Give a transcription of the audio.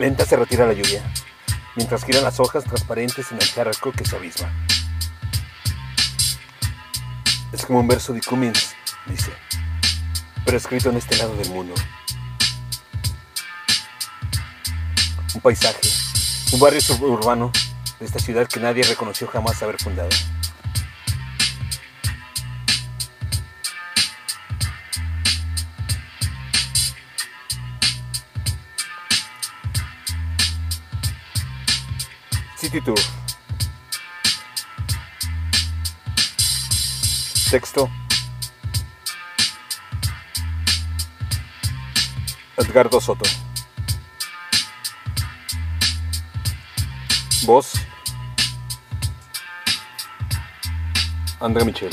Lenta se retira la lluvia, mientras giran las hojas transparentes en el charco que se abisma. Es como un verso de Cummins, dice, pero escrito en este lado del mundo. Un paisaje, un barrio suburbano de esta ciudad que nadie reconoció jamás haber fundado. City Tour. Texto. Edgardo Soto. Voz. André Michel.